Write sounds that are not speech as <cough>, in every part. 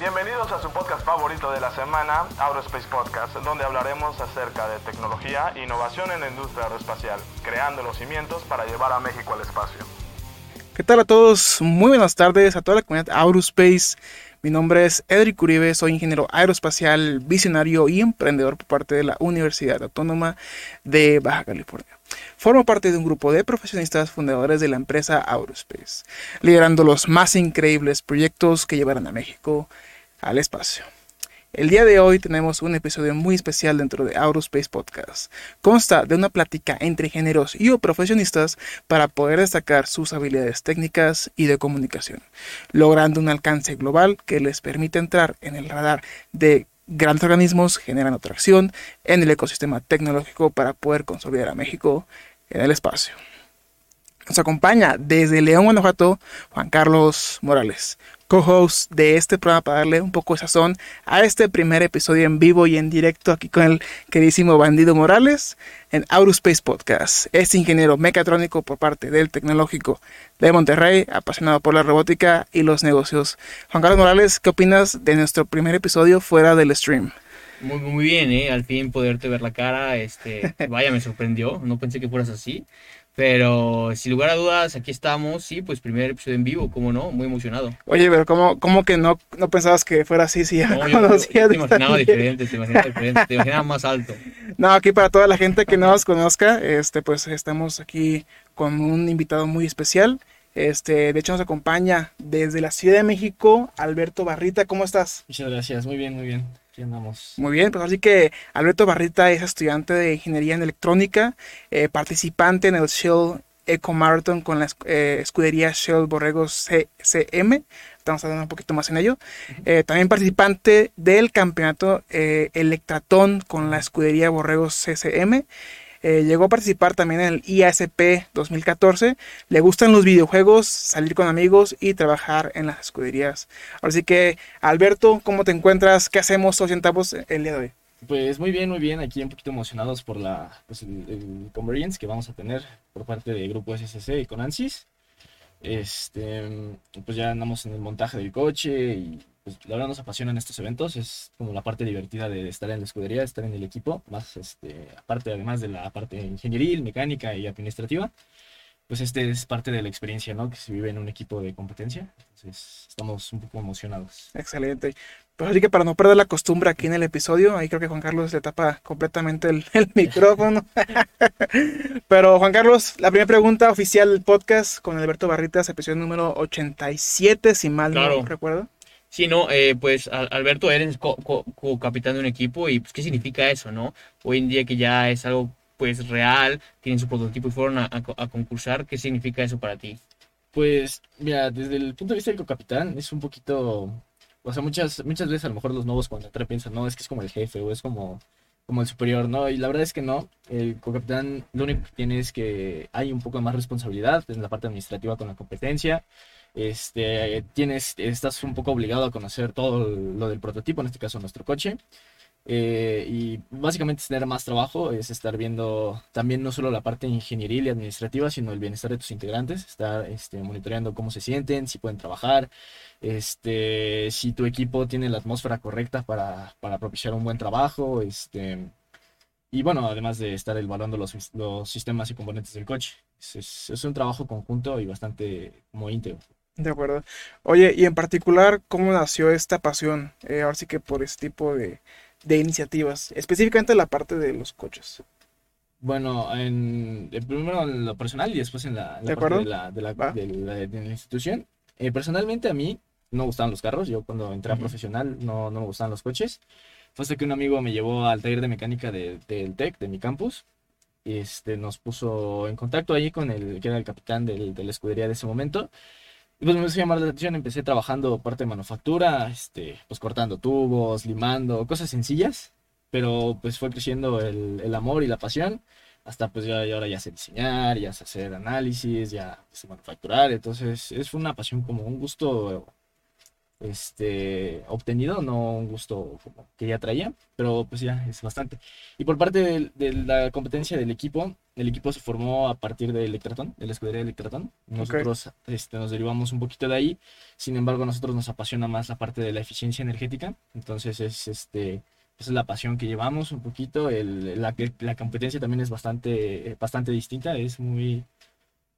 Bienvenidos a su podcast favorito de la semana, Aerospace Podcast, donde hablaremos acerca de tecnología e innovación en la industria aeroespacial, creando los cimientos para llevar a México al espacio. ¿Qué tal a todos? Muy buenas tardes a toda la comunidad Aerospace. Mi nombre es Edric Uribe, soy ingeniero aeroespacial, visionario y emprendedor por parte de la Universidad Autónoma de Baja California. Formo parte de un grupo de profesionistas fundadores de la empresa Aerospace, liderando los más increíbles proyectos que llevarán a México al espacio. El día de hoy tenemos un episodio muy especial dentro de Aerospace Podcast. Consta de una plática entre ingenieros y o profesionistas para poder destacar sus habilidades técnicas y de comunicación, logrando un alcance global que les permite entrar en el radar de grandes organismos generando atracción en el ecosistema tecnológico para poder consolidar a México en el espacio. Nos acompaña desde León, Guanajuato, Juan Carlos Morales, co-host de este programa para darle un poco de sazón a este primer episodio en vivo y en directo aquí con el queridísimo Bandido Morales en Aerospace Podcast. Es ingeniero mecatrónico por parte del Tecnológico de Monterrey, apasionado por la robótica y los negocios. Juan Carlos Morales, ¿qué opinas de nuestro primer episodio fuera del stream? Muy, muy bien, ¿eh? Al fin poderte ver la cara, este, vaya, me sorprendió, no pensé que fueras así. Pero sin lugar a dudas, aquí estamos, sí, pues primer episodio en vivo, ¿cómo no? Muy emocionado. Oye, pero ¿cómo, cómo que no, no pensabas que fuera así? Si ya no, yo, te imaginaba diferente, te imaginaba diferente, te imaginaba más alto. No, aquí para toda la gente que no nos conozca, este, pues estamos aquí con un invitado muy especial. Este, de hecho nos acompaña desde la Ciudad de México, Alberto Barrita, ¿cómo estás? Muchas gracias, muy bien, muy bien. Muy bien, pues así que Alberto Barrita es estudiante de Ingeniería en Electrónica, eh, participante en el Shell Eco Marathon con la eh, escudería Shell Borregos CCM. Estamos hablando un poquito más en ello. Eh, también participante del campeonato Electratón con la escudería Borregos CCM. Eh, llegó a participar también en el IASP 2014. Le gustan los videojuegos, salir con amigos y trabajar en las escuderías. Así que, Alberto, ¿cómo te encuentras? ¿Qué hacemos o sentamos el día de hoy? Pues muy bien, muy bien. Aquí un poquito emocionados por la, pues, el, Convergence que vamos a tener por parte del grupo SSC y con ANSYS. Este, pues ya andamos en el montaje del coche y pues la verdad nos apasionan estos eventos, es como la parte divertida de estar en la escudería, estar en el equipo, más este, aparte además de la parte ingenieril, mecánica y administrativa, pues este es parte de la experiencia, ¿no? Que se vive en un equipo de competencia, entonces estamos un poco emocionados. Excelente. Pues así que para no perder la costumbre aquí en el episodio, ahí creo que Juan Carlos le tapa completamente el, <laughs> micrófono. Pero Juan Carlos, la primera pregunta oficial del podcast con Alberto Barritas, episodio número 87, si mal no recuerdo. Sí, no, eh, pues Alberto, eres co-capitán de un equipo y pues qué significa eso, ¿no? Hoy en día que ya es algo pues real, tienen su prototipo y fueron a, concursar, ¿qué significa eso para ti? Pues mira, desde el punto de vista del co-capitán es un poquito, o sea, muchas, muchas veces a lo mejor los nuevos cuando entran piensan, no, es que es como el jefe o es como, como el superior, ¿no? Y la verdad es que no, el co-capitán lo único que tiene es que hay un poco más responsabilidad en la parte administrativa con la competencia este, tienes, estás un poco obligado a conocer todo lo del prototipo, en este caso nuestro coche. Eh, y básicamente tener más trabajo es estar viendo también no solo la parte ingenieril y administrativa, sino el bienestar de tus integrantes, estar este, monitoreando cómo se sienten, si pueden trabajar, este, si tu equipo tiene la atmósfera correcta para, para propiciar un buen trabajo, este, y bueno, además de estar evaluando los, los sistemas y componentes del coche. Es, es, un trabajo conjunto y bastante como íntegro. De acuerdo. Oye, y en particular, ¿cómo nació esta pasión? Eh, ahora sí que por este tipo de, de iniciativas, específicamente la parte de los coches. Bueno, en, primero en lo personal y después en la, parte de la, de la, de la, institución. Eh, personalmente a mí no me gustaban los carros. Yo cuando entré a profesional no, no me gustaban los coches. Fue hasta que un amigo me llevó al taller de mecánica del TEC, de mi campus. Este, nos puso en contacto allí con el que era el capitán del, de la escudería de ese momento. Y pues me empezó a llamar la atención, empecé trabajando parte de manufactura, este, pues cortando tubos, limando, cosas sencillas, pero pues fue creciendo el, el amor y la pasión, hasta pues ya ahora ya sé diseñar, ya sé hacer análisis, ya sé manufacturar, entonces es una pasión como un gusto este, obtenido, no un gusto que ya traía, pero pues ya es bastante. Y por parte de, de la competencia del equipo, el equipo se formó a partir de Electratón, de la escudería de Electratón. Nosotros este, nos derivamos un poquito de ahí, sin embargo a nosotros nos apasiona más la parte de la eficiencia energética, entonces es este... Esa es la pasión que llevamos un poquito. El, la, la competencia también es bastante, bastante distinta, es muy,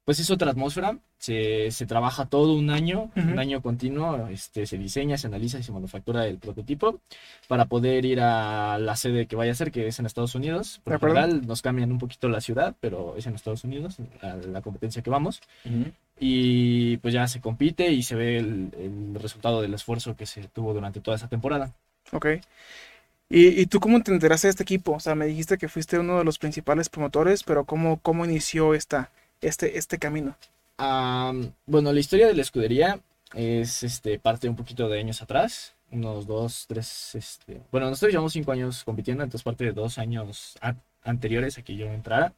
pues es otra atmósfera. Se, se trabaja todo un año, un año continuo. Este, se diseña, se analiza y se manufactura el prototipo para poder ir a la sede que vaya a ser, que es en Estados Unidos. Por general nos cambian un poquito la ciudad, pero es en Estados Unidos, a la competencia que vamos. Y pues ya se compite y se ve el, el, resultado del esfuerzo que se tuvo durante toda esa temporada. Ok. ¿Y, ¿Y, tú cómo te enteraste de este equipo? O sea, me dijiste que fuiste uno de los principales promotores, pero ¿cómo, cómo inició esta, este, este camino? bueno, la historia de la escudería es este, parte un poquito de años atrás, unos dos, tres, este, bueno, nosotros llevamos cinco años compitiendo, entonces parte de dos años anteriores a que yo entrara.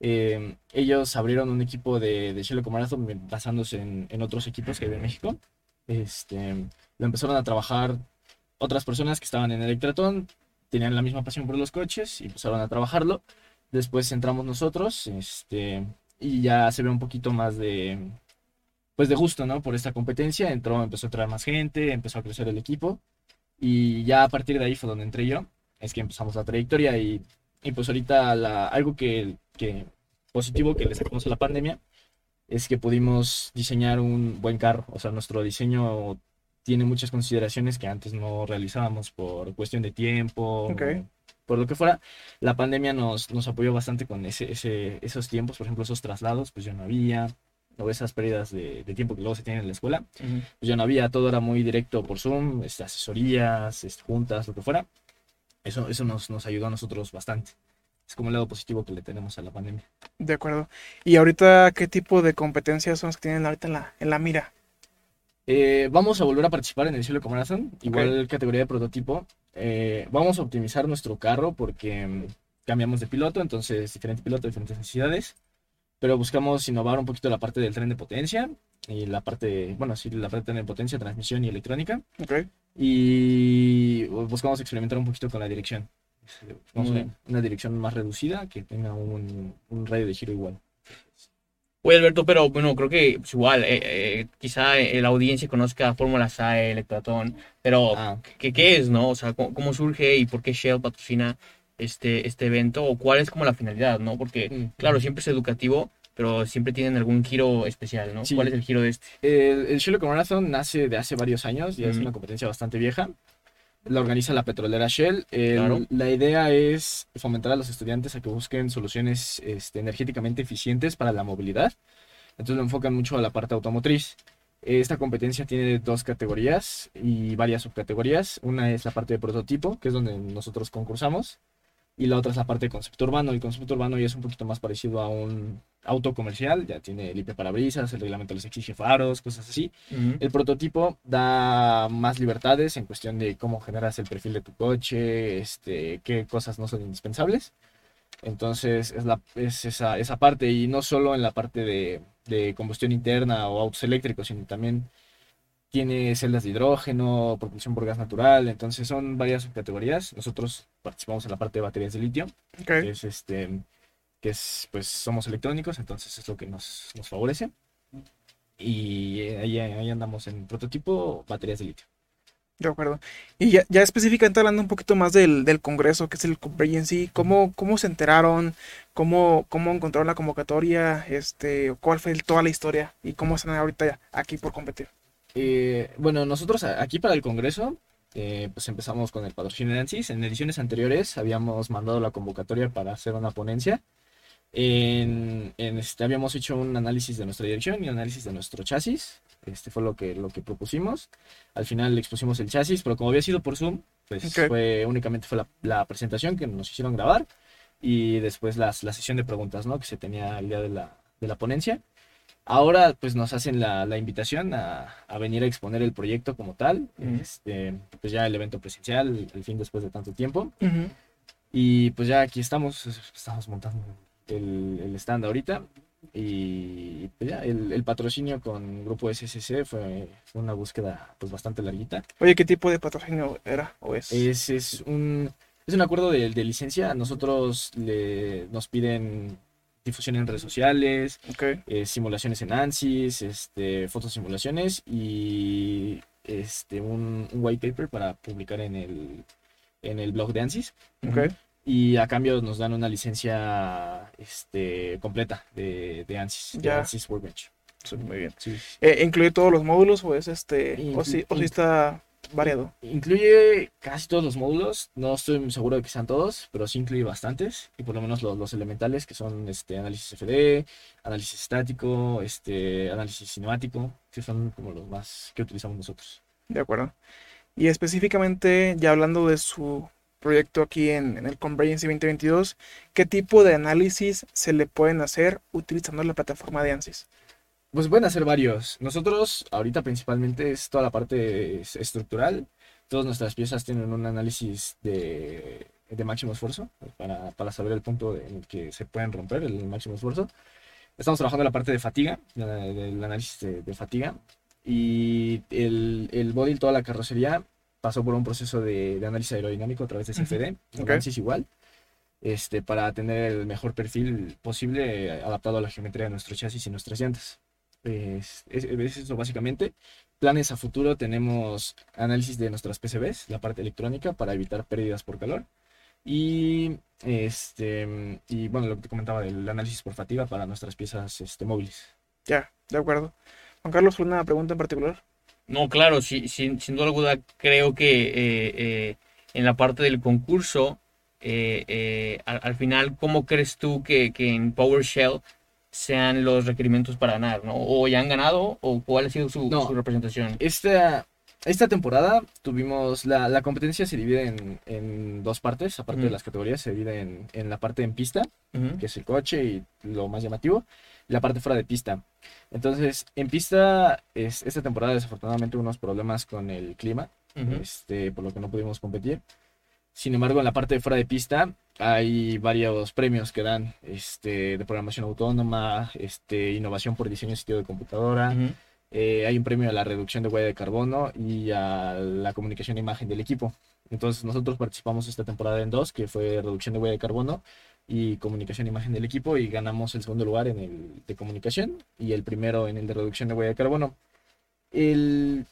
Em, ellos abrieron un equipo de, de Shell Marathon basándose en, en, otros equipos que hay en México. Este, lo empezaron a trabajar otras personas que estaban en el tenían la misma pasión por los coches y empezaron a trabajarlo. Después entramos nosotros, este, y ya se ve un poquito más de, pues de gusto, ¿no? Por esta competencia, entró, empezó a traer más gente, empezó a crecer el equipo. Y ya a partir de ahí fue donde entré yo, es que empezamos la trayectoria y, y pues ahorita la, algo que, que positivo que le sacamos a la pandemia es que pudimos diseñar un buen carro, o sea, nuestro diseño tiene muchas consideraciones que antes no realizábamos por cuestión de tiempo, okay por lo que fuera, la pandemia nos, nos apoyó bastante con ese, ese, esos tiempos, por ejemplo, esos traslados, pues ya no había, o esas pérdidas de, de tiempo que luego se tienen en la escuela, pues ya no había, todo era muy directo por Zoom, este, asesorías, este, juntas, lo que fuera. Eso, eso nos, nos ayudó a nosotros bastante. Es como el lado positivo que le tenemos a la pandemia. De acuerdo. ¿Y ahorita qué tipo de competencias son las que tienen ahorita en la, en la mira? Eh, vamos a volver a participar en el Cielo Marathon, igual categoría de prototipo. Eh, vamos a optimizar nuestro carro porque mm, cambiamos de piloto, entonces diferente piloto, diferentes necesidades. Pero buscamos innovar un poquito la parte del tren de potencia y la parte, bueno, sí, la parte de potencia, transmisión y electrónica. Y buscamos experimentar un poquito con la dirección. una dirección más reducida que tenga un, un radio de giro igual. Oye, Alberto, pero bueno, creo que pues, igual, eh, eh, quizá eh, la audiencia conozca Fórmula SAE, Electratón, pero ah. ¿qué, ¿qué, es, no? O sea, ¿cómo, surge y por qué Shell patrocina este, este evento? ¿O cuál es como la finalidad, no? Porque, mm, claro, siempre es educativo, pero siempre tienen algún giro especial, ¿no? ¿Cuál es el giro de este? El, el Shell Marathon nace de hace varios años, y es una competencia bastante vieja la organiza la petrolera Shell. La idea es fomentar a los estudiantes a que busquen soluciones este, energéticamente eficientes para la movilidad. Entonces lo enfocan mucho a la parte automotriz. Esta competencia tiene dos categorías y varias subcategorías. Una es la parte de prototipo, que es donde nosotros concursamos y la otra es la parte de concepto urbano. El concepto urbano ya es un poquito más parecido a un auto comercial, ya tiene limpia parabrisas, el reglamento les exige faros, cosas así. El prototipo da más libertades en cuestión de cómo generas el perfil de tu coche, este, qué cosas no son indispensables. Entonces es, la, es esa, esa parte y no solo en la parte de, de combustión interna o autos eléctricos, sino también tiene celdas de hidrógeno, propulsión por gas natural, entonces son varias subcategorías. Nosotros participamos en la parte de baterías de litio, que es este que es pues somos electrónicos, entonces es lo que nos, nos favorece. Y ahí, ahí, andamos en prototipo baterías de litio. De acuerdo. Y ya, ya específicamente hablando un poquito más del, del Congreso, que es el Convergency, ¿cómo, ¿cómo se enteraron? ¿Cómo, ¿Cómo encontraron la convocatoria? Este, ¿Cuál fue toda la historia? ¿Y cómo están ahorita aquí por competir? Eh, bueno, nosotros aquí para el Congreso, eh, pues empezamos con el patrocinio de ANSYS. En ediciones anteriores habíamos mandado la convocatoria para hacer una ponencia. En, este, habíamos hecho un análisis de nuestra dirección y un análisis de nuestro chasis. Este fue lo que, lo que propusimos. Al final le expusimos el chasis, pero como había sido por Zoom, pues fue únicamente fue la, la, presentación que nos hicieron grabar y después las, la sesión de preguntas, ¿no? Que se tenía el día de la, de la ponencia. Ahora pues nos hacen la, la invitación a, a, venir a exponer el proyecto como tal, este, pues ya el evento presencial, el fin después de tanto tiempo. Y pues ya aquí estamos, estamos montando el, el stand ahorita. Y pues ya, el, el patrocinio con Grupo SSC fue, fue una búsqueda pues bastante larguita. Oye, ¿qué tipo de patrocinio era o es? Es, es un, es un acuerdo de, de licencia. Nosotros le, nos piden difusión en redes sociales, eh, simulaciones en ANSYS, este, fotos simulaciones y este, un, un white paper para publicar en el, en el blog de ANSYS. Y a cambio nos dan una licencia este, completa de, de ANSYS, de Ya. ANSYS Workbench. Sí, muy bien. Sí. Eh, ¿Incluye todos los módulos o es este, o si, o si está variado? Incluye casi todos los módulos, no estoy seguro de que sean todos, pero sí incluye bastantes, y por lo menos los, los elementales que son este, análisis FD, análisis estático, este, análisis cinemático, que son como los más que utilizamos nosotros. De acuerdo. Y específicamente, ya hablando de su proyecto aquí en, en el Convergence 2022, ¿qué tipo de análisis se le pueden hacer utilizando la plataforma de ANSYS? Pues pueden hacer varios. Nosotros ahorita principalmente es toda la parte es- estructural. Todas nuestras piezas tienen un análisis de, de máximo esfuerzo para, para saber el punto en el que se pueden romper el máximo esfuerzo. Estamos trabajando la parte de fatiga, del análisis de, de fatiga. Y el, el body, toda la carrocería, pasó por un proceso de, de análisis aerodinámico a través de CFD. Ok. El ANSYS igual. Este, para tener el mejor perfil posible eh, adaptado a la geometría de nuestro chasis y nuestras llantas. Es, es- es eso básicamente. Planes a futuro tenemos análisis de nuestras PCBs, la parte electrónica, para evitar pérdidas por calor. Y, este, y bueno, lo que te comentaba del análisis por fatiga para nuestras piezas este, móviles. Ya, de acuerdo. Juan Carlos, ¿una pregunta en particular? No, claro, sí, sin, sin duda alguna creo que eh, eh, en la parte del concurso, eh, eh, al, al final, ¿cómo crees tú que, que en PowerShell sean los requerimientos para ganar, ¿no? ¿O ya han ganado o cuál ha sido su, No. su representación? Esta, esta temporada tuvimos, la, la competencia se divide en, en dos partes, aparte de las categorías, se divide en, en la parte en pista, que es el coche y lo más llamativo, y la parte fuera de pista. Entonces, en pista, es, esta temporada desafortunadamente hubo unos problemas con el clima, este, por lo que no pudimos competir. Sin embargo, en la parte de fuera de pista hay varios premios que dan este, de programación autónoma, este, innovación por diseño sitio de computadora. Eh, hay un premio a la reducción de huella de carbono y a la comunicación e imagen del equipo. Entonces nosotros participamos esta temporada en dos, que fue reducción de huella de carbono y comunicación e imagen del equipo y ganamos el segundo lugar en el de comunicación y el primero en el de reducción de huella de carbono. El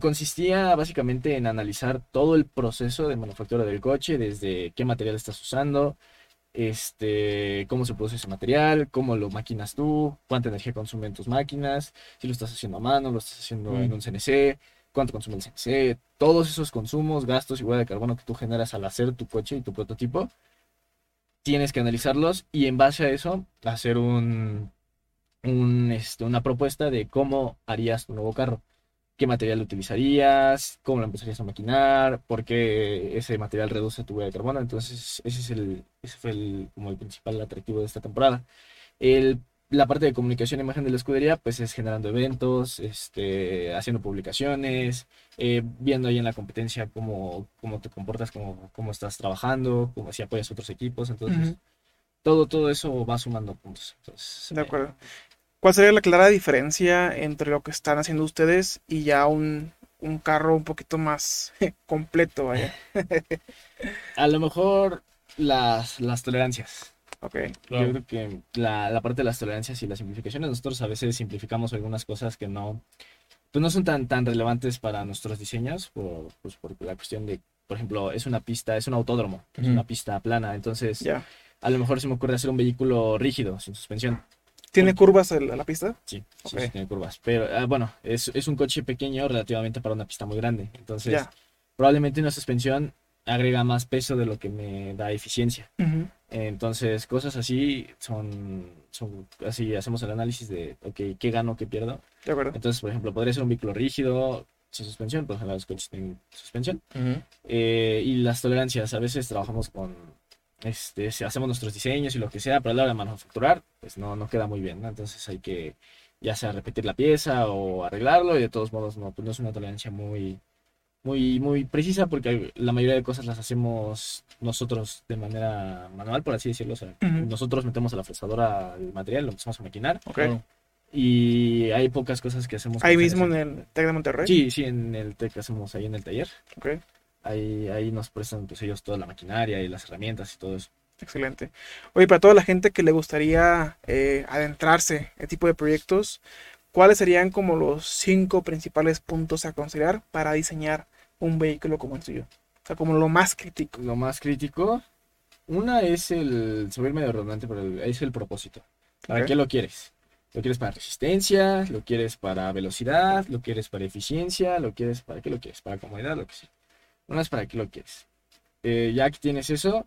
consistía básicamente en analizar todo el proceso de manufactura del coche, desde qué material estás usando, este, cómo se produce ese material, cómo lo maquinas tú, cuánta energía consumen tus máquinas, si lo estás haciendo a mano, lo estás haciendo en Mm. un CNC, cuánto consume el CNC, todos esos consumos, gastos y huella de carbono que tú generas al hacer tu coche y tu prototipo, tienes que analizarlos y en base a eso hacer un, un, este, una propuesta de cómo harías tu nuevo carro. ¿Qué material utilizarías? ¿Cómo lo empezarías a maquinar? ¿Por qué ese material reduce tu huella de carbono? Entonces, ese es el, ese fue el, como el principal atractivo de esta temporada. El, la parte de comunicación e imagen de la escudería, pues es generando eventos, este, haciendo publicaciones, eh, viendo ahí en la competencia cómo, cómo te comportas, cómo, cómo estás trabajando, cómo si apoyas a otros equipos. Entonces, Ujú. todo, todo eso va sumando puntos. Entonces, De eh, acuerdo. ¿Cuál sería la clara diferencia entre lo que están haciendo ustedes y ya un, un carro un poquito más <laughs> completo, vaya? a lo mejor las, las tolerancias. Ok, Claro. Yo creo que la, la parte de las tolerancias y las simplificaciones, nosotros a veces simplificamos algunas cosas que no, pues no son tan, tan relevantes para nuestros diseños, por, pues por la cuestión de, por ejemplo, es una pista, es un autódromo, es una pista plana, entonces a lo mejor se me ocurre hacer un vehículo rígido, sin suspensión. ¿Tiene curvas el- la pista? Sí, sí, sí tiene curvas. Pero ah, bueno, es, es un coche pequeño relativamente para una pista muy grande. Entonces, probablemente una suspensión agrega más peso de lo que me da eficiencia. Entonces, cosas así son, son así, hacemos el análisis de, ok, ¿qué gano, qué pierdo? De acuerdo. Entonces, por ejemplo, podría ser un vehículo rígido, sin suspensión, por ejemplo, los coches tienen suspensión. Eh, y las tolerancias, a veces trabajamos con, este, si hacemos nuestros diseños y lo que sea, pero a la hora de manufacturar, pues no, no queda muy bien, ¿no? Entonces hay que ya sea repetir la pieza o arreglarlo y de todos modos no, pues no es una tolerancia muy, muy, muy precisa porque la mayoría de cosas las hacemos nosotros de manera manual, por así decirlo. O sea, Ujú. nosotros metemos a la fresadora el material, lo empezamos a maquinar Ok. Claro. y hay pocas cosas que hacemos. Ahí mismo en el TEC de Monterrey. Sí, sí, en el TEC que hacemos ahí en el taller. Ok, Ahí, ahí nos prestan pues ellos toda la maquinaria y las herramientas y todo eso. excelente. Oye, para toda la gente que le gustaría eh, adentrarse en este tipo de proyectos, ¿cuáles serían como los cinco principales puntos a considerar para diseñar un vehículo como el suyo? O sea, como lo más crítico. Lo más crítico, una es el, ir medio redundante, pero el- es el propósito. ¿Para qué lo quieres? ¿Lo quieres para resistencia? ¿Lo quieres para velocidad? ¿Lo quieres para eficiencia? ¿Lo quieres para qué lo quieres? ¿Para comodidad? Lo que sea. Una es para qué lo quieres. Eh, ya que tienes eso,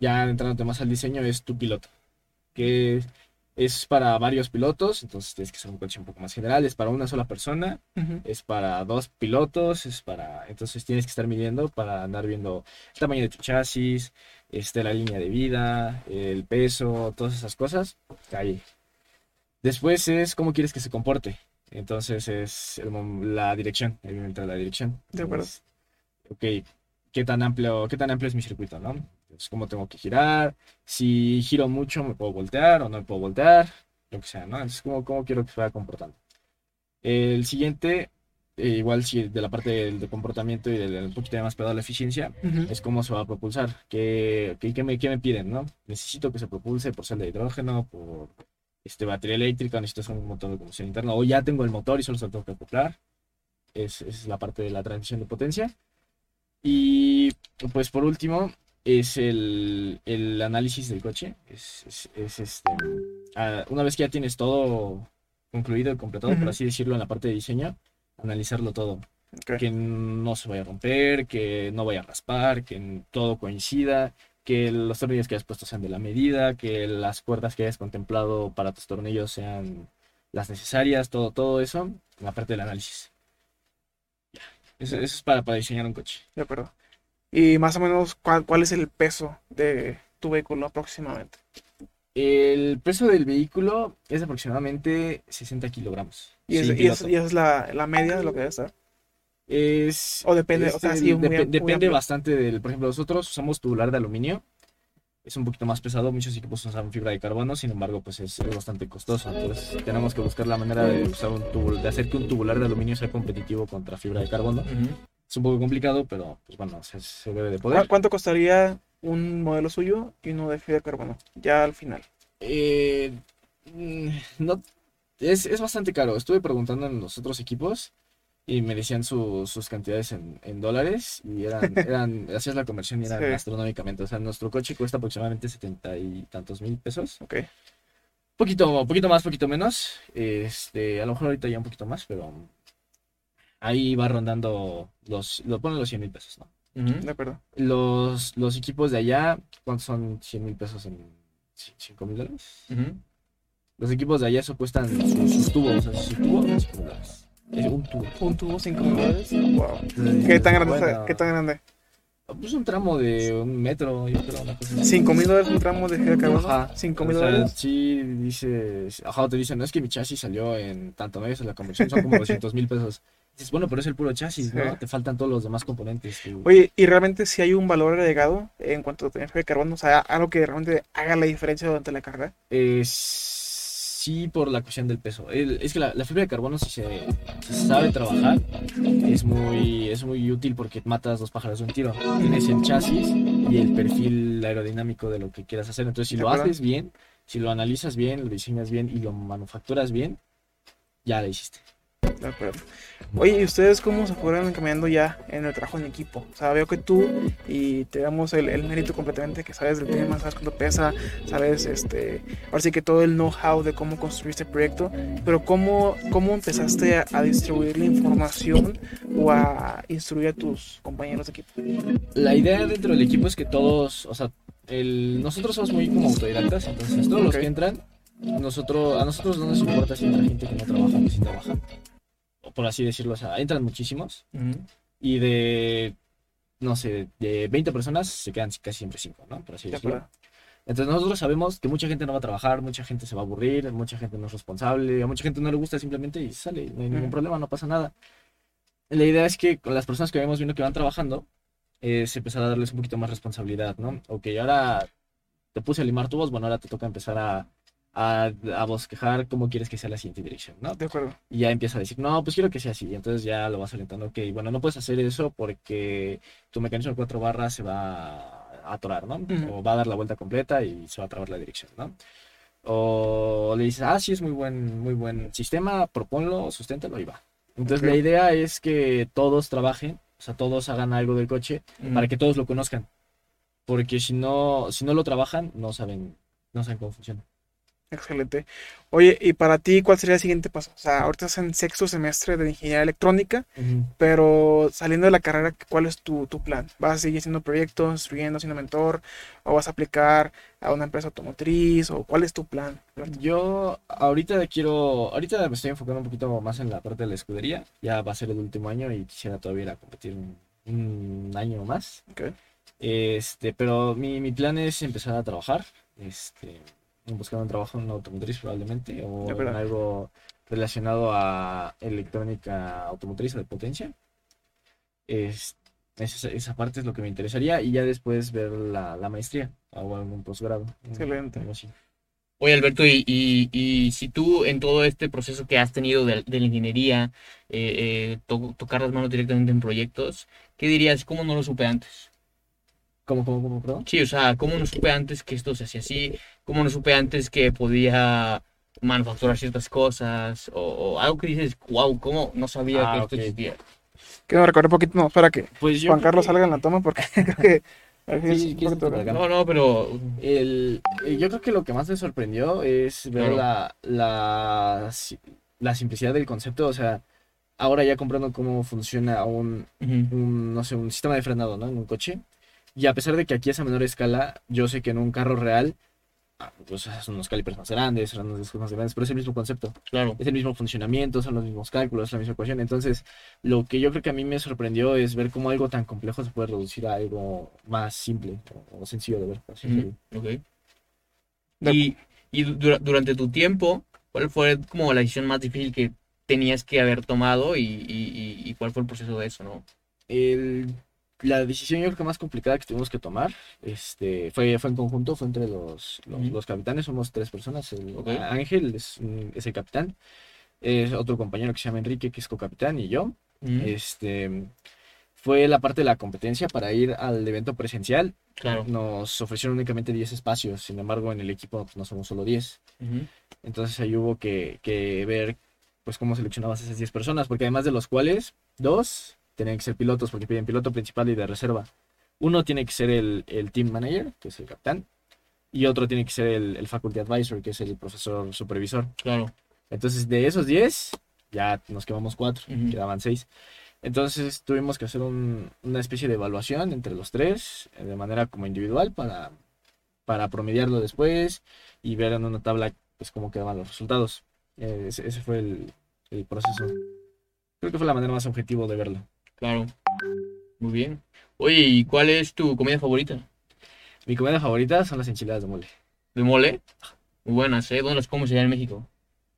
ya entrándote más al diseño, es tu piloto. Que es para varios pilotos, entonces tienes que ser un coche un poco más general. Es para una sola persona, es para dos pilotos, es para... Entonces tienes que estar midiendo para andar viendo el tamaño de tu chasis, este, la línea de vida, el peso, todas esas cosas. Ahí. Después es cómo quieres que se comporte. Entonces es el la dirección, entra la dirección. De acuerdo. Entonces, ok, ¿qué tan amplio, qué tan amplio es mi circuito, no? Entonces, cómo tengo que girar, si giro mucho me puedo voltear o no me puedo voltear, lo que sea, ¿no? Entonces, cómo, cómo quiero que se vaya comportando. El siguiente, eh, igual si de la parte del, de comportamiento y del un poquito más pegado a la eficiencia, Ujú. es cómo se va a propulsar, qué, qué, qué me, qué me piden, ¿no? Necesito que se propulse por celda de hidrógeno, por este, batería eléctrica, necesito un motor de combustión interna, o ya tengo el motor y solo se lo tengo que acoplar. Es, es la parte de la transmisión de potencia. Y pues por último, es el, el análisis del coche. Es, es- es, este, ah, una vez que ya tienes todo concluido y completado, por así decirlo, en la parte de diseño, analizarlo todo que no se vaya a romper, que no vaya a raspar, que todo coincida, que los tornillos que hayas puesto sean de la medida, que las cuerdas que hayas contemplado para tus tornillos sean las necesarias, todo, todo eso, en la parte del análisis. Eso, eso es para, para diseñar un coche. De acuerdo. Y más o menos, ¿cuál, cuál es el peso de tu vehículo aproximadamente? El peso del vehículo es aproximadamente 60 kilogramos. Y, es, y es- y es la, la media de lo que debe estar. Es, O depende, o sea, sí, muy, dep- am- muy depende bastante del, por ejemplo, nosotros usamos tubular de aluminio, es un poquito más pesado, muchos equipos usan fibra de carbono, sin embargo, pues es, es bastante costoso, entonces tenemos que buscar la manera de usar un tubul- de hacer que un tubular de aluminio sea competitivo contra fibra de carbono. Es un poco complicado, pero pues bueno, se, se debe de ¿Cu- poder. ¿Cuánto costaría un modelo suyo y uno de fibra de carbono? Ya al final. Eh, mm, no, es, es bastante caro. Estuve preguntando en los otros equipos y me decían su- sus cantidades en, en dólares y eran, <laughs> eran, hacías la conversión y eran Sí. astronómicamente. O sea, nuestro coche cuesta aproximadamente setenta y tantos mil pesos. Ok. Poquito, poquito más, poquito menos. Este, a lo mejor ahorita ya un poquito más, pero ahí va rondando los, lo ponen los 100 mil pesos, ¿no? De acuerdo. Los, los equipos de allá, ¿cuántos son 100 mil pesos en 5 mil dólares? Los equipos de allá eso cuestan sus, sus tubos, o sea, su tubo, cinco mil dólares. Es un tubo. Un tubo, 5 mil dólares. Wow. ¿Qué tan grande bueno? ¿Qué tan grande? Pues un tramo de un metro, yo creo, una cosa. 5 mil dólares un tramo de carbono. Ajá. 5 O mil dólares. Sí, dices, ajá, te dicen, no es que mi chasis salió en tanto, ¿no? Esa es la conversión, son como 200 mil pesos. Dices, bueno, pero es el puro chasis, Sí. ¿no? Te faltan todos los demás componentes. tú- Oye, ¿y realmente si hay un valor agregado en cuanto a tener de carbono? O sea, algo que realmente haga la diferencia durante la carga. Eh, sí, por la cuestión del peso. El- es que la, la fibra de carbono, si se, si se sabe trabajar, es muy, es muy útil porque matas dos pájaros de un tiro. Tienes el chasis y el perfil aerodinámico de lo que quieras hacer. Entonces, si lo haces bien, si lo analizas bien, lo diseñas bien y lo manufacturas bien, ya la hiciste. Oye, ¿y ustedes cómo se fueron encaminando ya en el trabajo en equipo? O sea, veo que tú, y te damos el, el mérito completamente, que sabes del tema, sabes cuánto pesa, sabes, este, ahora sí que todo el know-how de cómo construir este proyecto, pero ¿cómo, cómo empezaste a, a distribuir la información o a instruir a tus compañeros de equipo? La idea dentro del equipo es que todos, o sea, el, nosotros somos muy como autodidactas, entonces todos los Ok. que entran, nosotros, a nosotros no nos importa si entra gente que no trabaja o que sí trabaja. Por así decirlo, o sea, entran muchísimos y de, no sé, de 20 personas se quedan casi siempre 5, ¿no? Por así De decirlo. acuerdo. Entonces nosotros sabemos que mucha gente no va a trabajar, mucha gente se va a aburrir, mucha gente no es responsable, a mucha gente no le gusta simplemente y sale, no hay ningún problema, no pasa nada. la idea es que con las personas que vemos viendo que van trabajando, es empezar a darles un poquito más responsabilidad, ¿no? Ok, ahora te puse a limar tu voz, bueno, ahora te toca empezar a, a, a bosquejar cómo quieres que sea la siguiente dirección, ¿no? De acuerdo. Y ya empieza a decir, no, pues quiero que sea así. Y entonces ya lo vas orientando, ok, bueno, no puedes hacer eso porque tu mecanismo de cuatro barras se va a atorar, ¿no? O va a dar la vuelta completa y se va a trabar la dirección, ¿no? O le dices, ah, sí, es muy buen, muy buen sistema, proponlo, susténtalo y va. Entonces Ok. la idea es que todos trabajen, o sea, todos hagan algo del coche Mm. para que todos lo conozcan. Porque si no, si no lo trabajan, no saben, no saben cómo funciona. Excelente. Oye, y para ti, ¿cuál sería el siguiente paso? O sea, ahorita estás en sexto semestre de ingeniería electrónica, pero saliendo de la carrera, ¿cuál es tu, tu plan? ¿Vas a seguir haciendo proyectos, instruyendo, siendo mentor? ¿O vas a aplicar a una empresa automotriz? ¿O cuál es tu plan? Yo ahorita quiero, ahorita me estoy enfocando un poquito más en la parte de la escudería. Ya va a ser el último año y quisiera todavía ir a competir un, un año más. Este, pero mi, mi plan es empezar a trabajar, este, buscar un trabajo en una automotriz probablemente o en algo relacionado a electrónica automotriz o de potencia. Es, esa, esa parte es lo que me interesaría y ya después ver la, la maestría o algún posgrado. Excelente. algo así. Oye, Alberto, y, y, y si tú en todo este proceso que has tenido de, de la ingeniería, eh, eh, to- tocar las manos directamente en proyectos, ¿qué dirías? ¿Cómo no lo supe antes? ¿Cómo, cómo, cómo, perdón? Sí, o sea, ¿cómo no supe antes que esto se hacía así? ¿Cómo no supe antes que podía manufacturar ciertas cosas? O, o algo que dices, wow, ¿cómo no sabía Ah, que esto ok. existía? Quiero recordar un poquito, no, para que Pues yo Juan Carlos que- salga en la toma porque <laughs> creo que... Sí. No, no, pero El, eh, yo creo que lo que más me sorprendió es ver Claro. la, la, la simplicidad del concepto. O sea, ahora ya comprendo cómo funciona un, ujú, un, no sé, un sistema de frenado, ¿no? En un coche. Y a pesar de que aquí es a menor escala, yo sé que en un carro real, ah, pues son unos calipers más grandes, son unos discos más grandes, pero es el mismo concepto. claro, Es el mismo funcionamiento, son los mismos cálculos, es la misma ecuación. Entonces, lo que yo creo que a mí me sorprendió es ver cómo algo tan complejo se puede reducir a algo más simple o, o sencillo de ver. decirlo. ok. Y, y dura- durante tu tiempo, ¿cuál fue como la decisión más difícil que tenías que haber tomado y, y- y- y cuál fue el proceso de eso, no? El- la decisión yo creo que más complicada que tuvimos que tomar este, fue, fue en conjunto, fue entre los, los, Ujú. los capitanes, somos tres personas. El, Ok. Ángel es, es el capitán, es otro compañero que se llama Enrique, que es co-capitán, y yo. Ujú, Este, fue la parte de la competencia para ir al evento presencial. Claro. Nos ofrecieron únicamente 10 espacios, sin embargo en el equipo pues, no somos solo 10. ujú, Entonces ahí hubo que, que ver pues cómo seleccionabas esas 10 personas, porque además de los cuales, dos tienen que ser pilotos, porque piden piloto principal y de reserva. Uno tiene que ser el, el team manager, que es el capitán, y otro tiene que ser el, el faculty advisor, que es el profesor supervisor. Claro. Entonces de esos 10, ya nos quedamos 4, Ujú. quedaban 6. Entonces tuvimos que hacer un- una especie de evaluación entre los tres, eh, de manera como individual, para, para promediarlo después y ver en una tabla pues cómo quedaban los resultados. Eh, ese, ese fue el, el proceso. Creo que fue la manera más objetiva de verlo. Claro. Muy bien. Oye, ¿y cuál es tu comida favorita? Mi comida favorita son las enchiladas de mole. ¿De mole? Muy buenas, ¿eh? ¿Dónde las comes allá en México?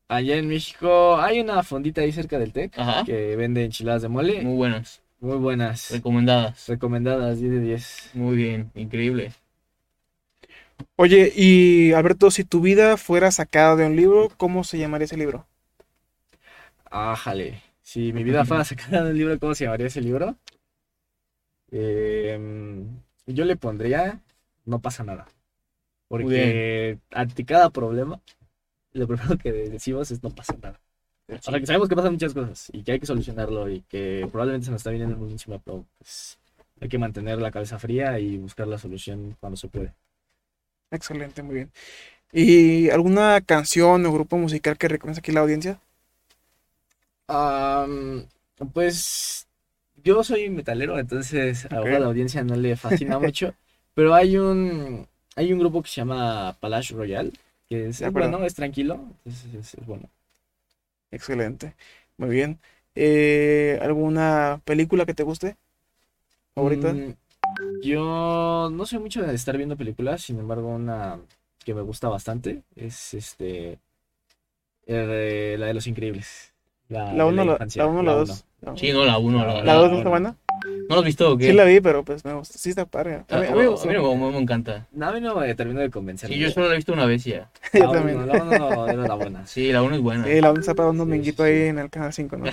Allá en México hay una fondita ahí cerca del TEC Ajá. que vende enchiladas de mole. Muy buenas. Muy buenas. Recomendadas. Recomendadas, 10 de 10. Muy bien. Increíble. Oye, y Alberto, si tu vida fuera sacada de un libro, ¿cómo se llamaría ese libro? Ájale. Si mi vida fuera sacada de un libro, ¿cómo se llamaría ese libro? Em, yo le pondría No pasa nada. Porque ante cada problema, lo primero que decimos es no pasa nada. O sea, que sabemos que pasan muchas cosas y que hay que solucionarlo y que probablemente se nos está viniendo muy encima, pero pues hay que mantener la cabeza fría y buscar la solución cuando se puede. Excelente, muy bien. ¿Y alguna canción o grupo musical que recomiendas aquí a la audiencia? Am, pues yo soy metalero, entonces a lo mejor a Ok. la audiencia no le fascina mucho, <laughs> pero hay un hay un grupo que se llama Palace Royal, que es, bueno, es tranquilo, es, es- es bueno. Excelente, muy bien. Eh, ¿alguna película que te guste? ¿Favorita? Mm, yo no soy mucho de estar viendo películas, sin embargo, una que me gusta bastante es este eh, la de Los Increíbles. La, La de 1 la infancia, 1 la uno. 2. Sí, no, la 1. La ¿La 2 no está buena? ¿No lo has visto o qué? Sí la vi, pero pues me gusta. Sí está padre. A mí, a mí me a gustó. mí me, me- me encanta. No, a mí no me terminó de convencer. Sí, yo solo la he visto una vez ya. <laughs> Yo La también. uno, la uno era la buena. Sí, la 1 es buena. Sí, la 1 está para un dominguito sí, ahí <laughs> sí. en el canal 5, ¿no?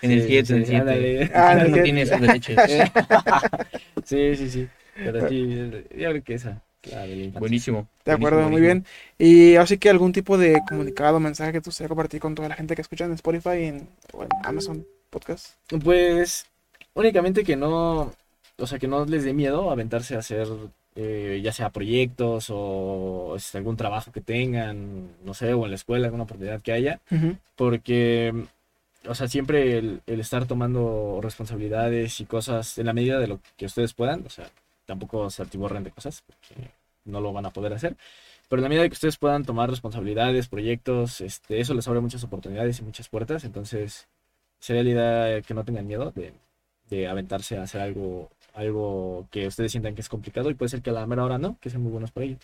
en el Sí, 7, sí, en el 7. ándale. Ah, no tiene esos derechos. <laughs> Sí, sí, sí. Pero sí, yo creo que esa, la de la infancia. Buenísimo. De acuerdo, buenísimo, muy buenísimo. bien. Y así que algún tipo de comunicado, mensaje que tú gustaría compartir con toda la gente que escucha en Spotify y en, o en Amazon Podcast. Pues únicamente que no, o sea, que no les dé miedo aventarse a hacer eh, ya sea proyectos o este, algún trabajo que tengan, no sé, o en la escuela, alguna oportunidad que haya, porque, o sea, siempre el, el estar tomando responsabilidades y cosas en la medida de lo que ustedes puedan, o sea, tampoco se atiborren de cosas, porque no lo van a poder hacer. Pero en la medida de que ustedes puedan tomar responsabilidades, proyectos, este, eso les abre muchas oportunidades y muchas puertas. Entonces, sería la idea que no tengan miedo de, de aventarse a hacer algo, algo que ustedes sientan que es complicado y puede ser que a la mera hora no, que sean muy buenos para ello.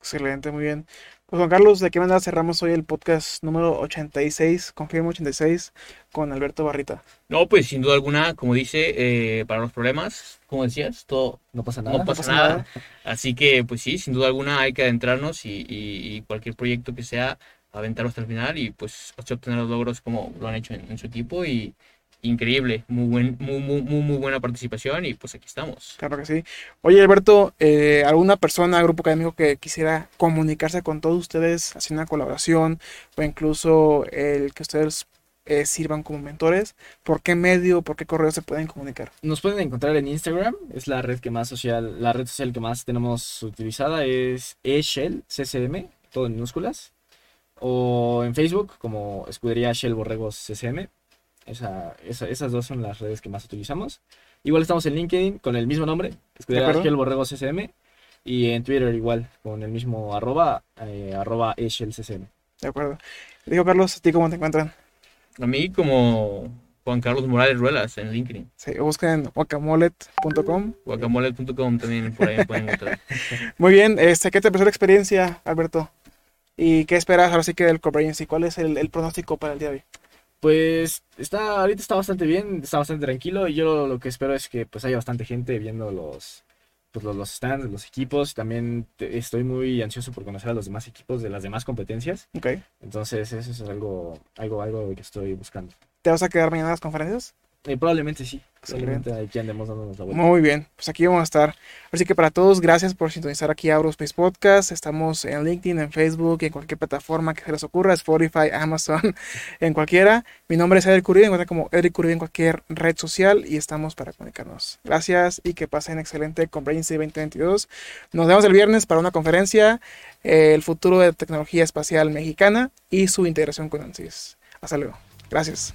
Excelente, muy bien. Pues Juan Carlos, ¿de qué manera cerramos hoy el podcast número 86, confirmo 86, con Alberto Barrita? No, pues sin duda alguna, como dice, eh, para los problemas, como decías, todo No pasa nada. no pasa pasa nada. nada. Así que, pues sí, sin duda alguna hay que adentrarnos y, y- y cualquier proyecto que sea, aventarlo hasta el final y pues así obtener los logros como lo han hecho en, en su equipo y increíble, muy, buen, muy, muy, muy, muy buena participación y pues aquí estamos. Claro que sí. Oye, Alberto, eh, ¿alguna persona, grupo académico que quisiera comunicarse con todos ustedes, hacer una colaboración o incluso el que ustedes eh, sirvan como mentores? ¿Por qué medio, por qué correo se pueden comunicar? Nos pueden encontrar en Instagram, es la red que más social, la red social que más tenemos utilizada es eShell CCM, todo en minúsculas. O en Facebook como Escudería Shell Borregos CCM. Esa, esa- esas dos son las redes que más utilizamos. Igual estamos en LinkedIn con el mismo nombre, Escudería acuerdo. Shell Borregos CCM. Y en Twitter igual, con el mismo arroba, eh, arroba CCM. De acuerdo. Digo, Carlos, ¿a ti cómo te encuentran? A mí como Juan Carlos Morales Ruelas en LinkedIn, Sí, busquen guacamolet.com. guacamole.com también por ahí me pueden encontrar. <laughs> Muy bien, este, ¿qué te pareció la experiencia, Alberto? ¿Y qué esperas ahora sí que del? ¿Y cuál es el, el pronóstico para el día de hoy? Pues está, ahorita está bastante bien, está bastante tranquilo y yo lo, lo que espero es que pues haya bastante gente viendo los, pues, los, los stands, los equipos. También te- estoy muy ansioso por conocer a los demás equipos de las demás competencias. Ok. Entonces eso es algo, algo, algo que estoy buscando. ¿Te vas a quedar mañana en las conferencias? Eh, probablemente sí, Excelente. probablemente aquí andemos dándonos la vuelta. Muy bien, pues aquí vamos a estar. Así que para todos, gracias por sintonizar aquí a Aurospace Podcast. Estamos en LinkedIn, en Facebook, en cualquier plataforma que se les ocurra, Spotify, <laughs> Amazon, en cualquiera. Mi nombre es Edric Uribe, me encuentran como Edric Uribe en cualquier red social y estamos para comunicarnos. Gracias y que pasen excelente Comprehensive 2022. Nos vemos el viernes para una conferencia, eh, el futuro de tecnología espacial mexicana y su integración con ANSYS. Hasta luego. Gracias.